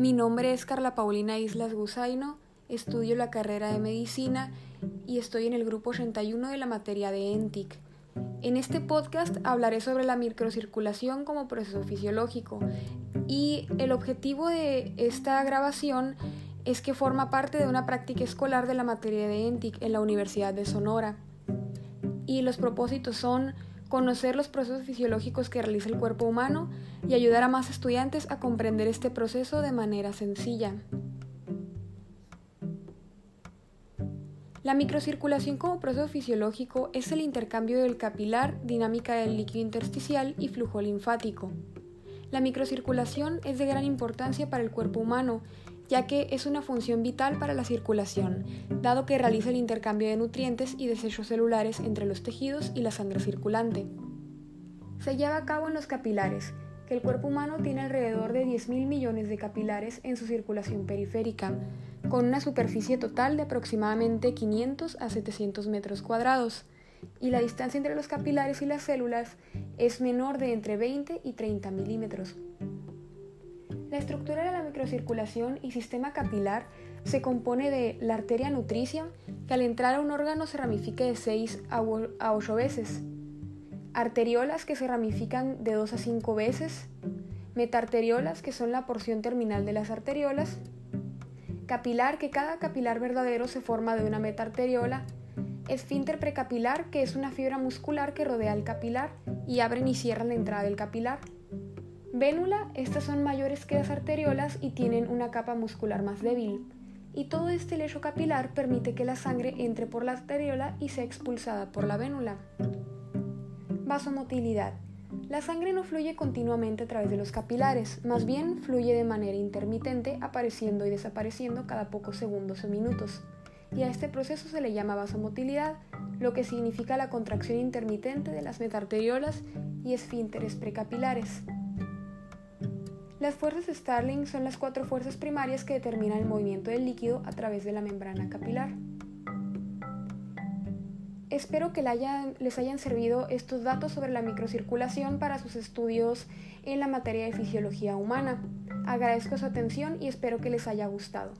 Mi nombre es Carla Paulina Islas Gusaino, estudio la carrera de medicina y estoy en el grupo 81 de la materia de ENTIC. En este podcast hablaré sobre la microcirculación como proceso fisiológico y el objetivo de esta grabación es que forma parte de una práctica escolar de la materia de ENTIC en la Universidad de Sonora. Y los propósitos son conocer los procesos fisiológicos que realiza el cuerpo humano y ayudar a más estudiantes a comprender este proceso de manera sencilla. La microcirculación como proceso fisiológico es el intercambio del capilar, dinámica del líquido intersticial y flujo linfático. La microcirculación es de gran importancia para el cuerpo humano, ya que es una función vital para la circulación, dado que realiza el intercambio de nutrientes y desechos celulares entre los tejidos y la sangre circulante. Se lleva a cabo en los capilares, que el cuerpo humano tiene alrededor de 10.000 millones de capilares en su circulación periférica, con una superficie total de aproximadamente 500 a 700 metros cuadrados, y la distancia entre los capilares y las células es menor de entre 20 y 30 milímetros. La estructura de la microcirculación y sistema capilar se compone de la arteria nutricia, que al entrar a un órgano se ramifica de 6 a 8 veces, arteriolas que se ramifican de 2 a 5 veces, metarteriolas que son la porción terminal de las arteriolas, capilar que cada capilar verdadero se forma de una metarteriola, esfínter precapilar que es una fibra muscular que rodea el capilar y abren y cierran la entrada del capilar. Vénula, estas son mayores que las arteriolas y tienen una capa muscular más débil. Y todo este lecho capilar permite que la sangre entre por la arteriola y sea expulsada por la vénula. Vasomotilidad. La sangre no fluye continuamente a través de los capilares, más bien fluye de manera intermitente, apareciendo y desapareciendo cada pocos segundos o minutos. Y a este proceso se le llama vasomotilidad, lo que significa la contracción intermitente de las metarteriolas y esfínteres precapilares. Las fuerzas Starling son las cuatro fuerzas primarias que determinan el movimiento del líquido a través de la membrana capilar. Espero que les hayan servido estos datos sobre la microcirculación para sus estudios en la materia de fisiología humana. Agradezco su atención y espero que les haya gustado.